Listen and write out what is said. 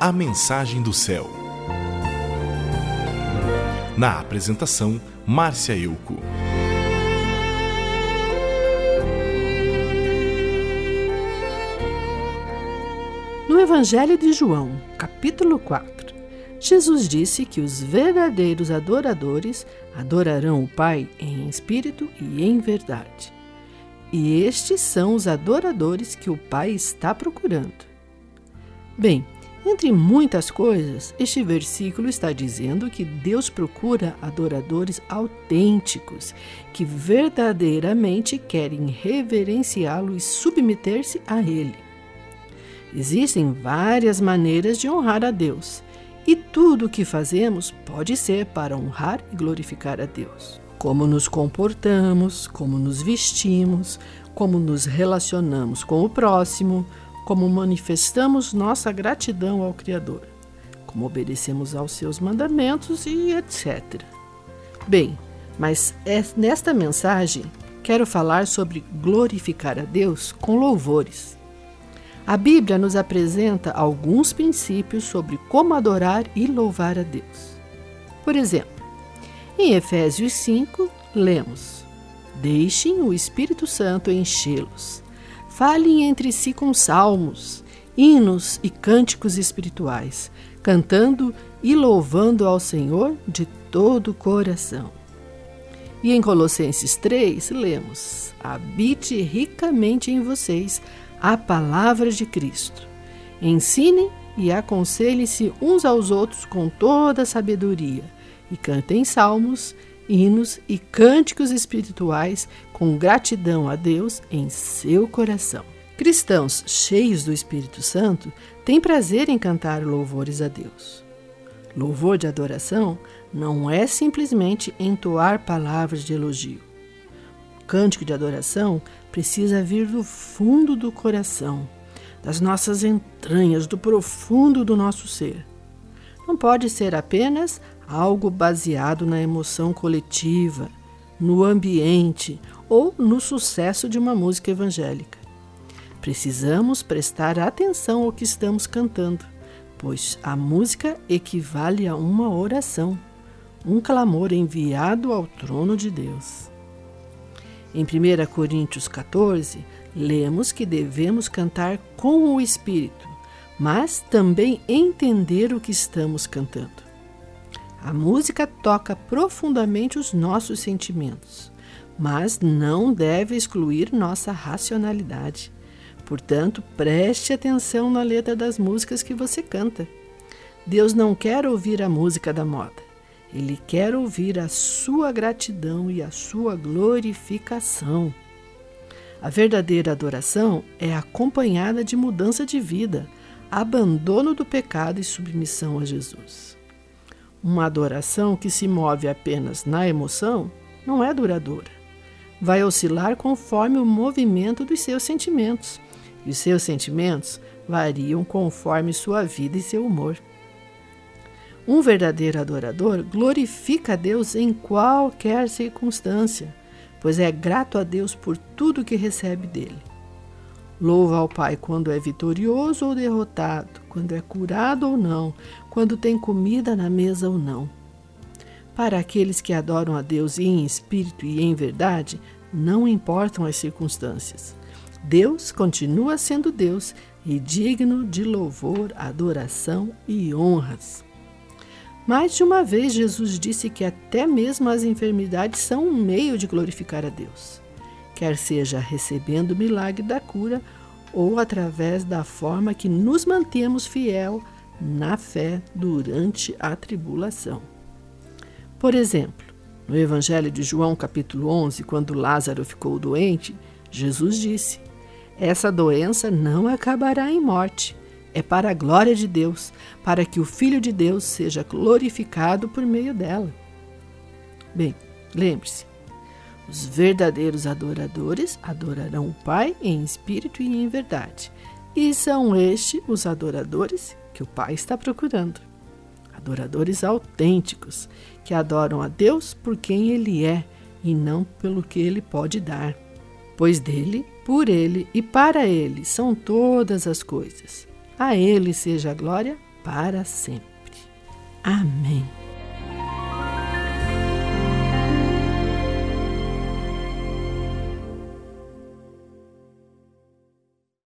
A Mensagem do Céu. Na apresentação, Márcia Euco. No Evangelho de João, capítulo 4, Jesus disse que os verdadeiros adoradores adorarão o Pai em espírito e em verdade. E estes são os adoradores que o Pai está procurando. Bem, entre muitas coisas, este versículo está dizendo que Deus procura adoradores autênticos, que verdadeiramente querem reverenciá-lo e submeter-se a Ele. Existem várias maneiras de honrar a Deus, e tudo o que fazemos pode ser para honrar e glorificar a Deus. Como nos comportamos, como nos vestimos, como nos relacionamos com o próximo, como manifestamos nossa gratidão ao Criador, como obedecemos aos seus mandamentos e etc. Bem, mas é nesta mensagem quero falar sobre glorificar a Deus com louvores. A Bíblia nos apresenta alguns princípios sobre como adorar e louvar a Deus. Por exemplo, em Efésios 5, lemos: Deixem o Espírito Santo enchê-los Falem entre si com salmos, hinos e cânticos espirituais, cantando e louvando ao Senhor de todo o coração. E em Colossenses 3, lemos: Habite ricamente em vocês a palavra de Cristo. Ensinem e aconselhem-se uns aos outros com toda sabedoria, e cantem salmos, hinos e cânticos espirituais com gratidão a Deus em seu coração. Cristãos cheios do Espírito Santo têm prazer em cantar louvores a Deus. Louvor de adoração não é simplesmente entoar palavras de elogio. O cântico de adoração precisa vir do fundo do coração, das nossas entranhas, do profundo do nosso ser. Não pode ser apenas algo baseado na emoção coletiva, no ambiente ou no sucesso de uma música evangélica. Precisamos prestar atenção ao que estamos cantando, pois a música equivale a uma oração, um clamor enviado ao trono de Deus. Em 1 Coríntios 14, lemos que devemos cantar com o Espírito, mas também entender o que estamos cantando. A música toca profundamente os nossos sentimentos, mas não deve excluir nossa racionalidade. Portanto, preste atenção na letra das músicas que você canta. Deus não quer ouvir a música da moda. Ele quer ouvir a sua gratidão e a sua glorificação. A verdadeira adoração é acompanhada de mudança de vida, abandono do pecado e submissão a Jesus. Uma adoração que se move apenas na emoção não é duradoura. Vai oscilar conforme o movimento dos seus sentimentos, e os seus sentimentos variam conforme sua vida e seu humor. Um verdadeiro adorador glorifica a Deus em qualquer circunstância, pois é grato a Deus por tudo que recebe dele. Louva ao Pai quando é vitorioso ou derrotado, quando é curado ou não, quando tem comida na mesa ou não. Para aqueles que adoram a Deus em espírito e em verdade, não importam as circunstâncias. Deus continua sendo Deus e digno de louvor, adoração e honras. Mais de uma vez, Jesus disse que até mesmo as enfermidades são um meio de glorificar a Deus quer seja recebendo o milagre da cura ou através da forma que nos mantemos fiel na fé durante a tribulação. Por exemplo, no Evangelho de João, capítulo 11, quando Lázaro ficou doente, Jesus disse: Essa doença não acabará em morte. É para a glória de Deus, para que o Filho de Deus seja glorificado por meio dela. Bem, lembre-se, os verdadeiros adoradores adorarão o Pai em espírito e em verdade. E são estes os adoradores que o Pai está procurando. Adoradores autênticos, que adoram a Deus por quem Ele é e não pelo que Ele pode dar. Pois dele, por Ele e para Ele são todas as coisas. A Ele seja a glória para sempre. Amém.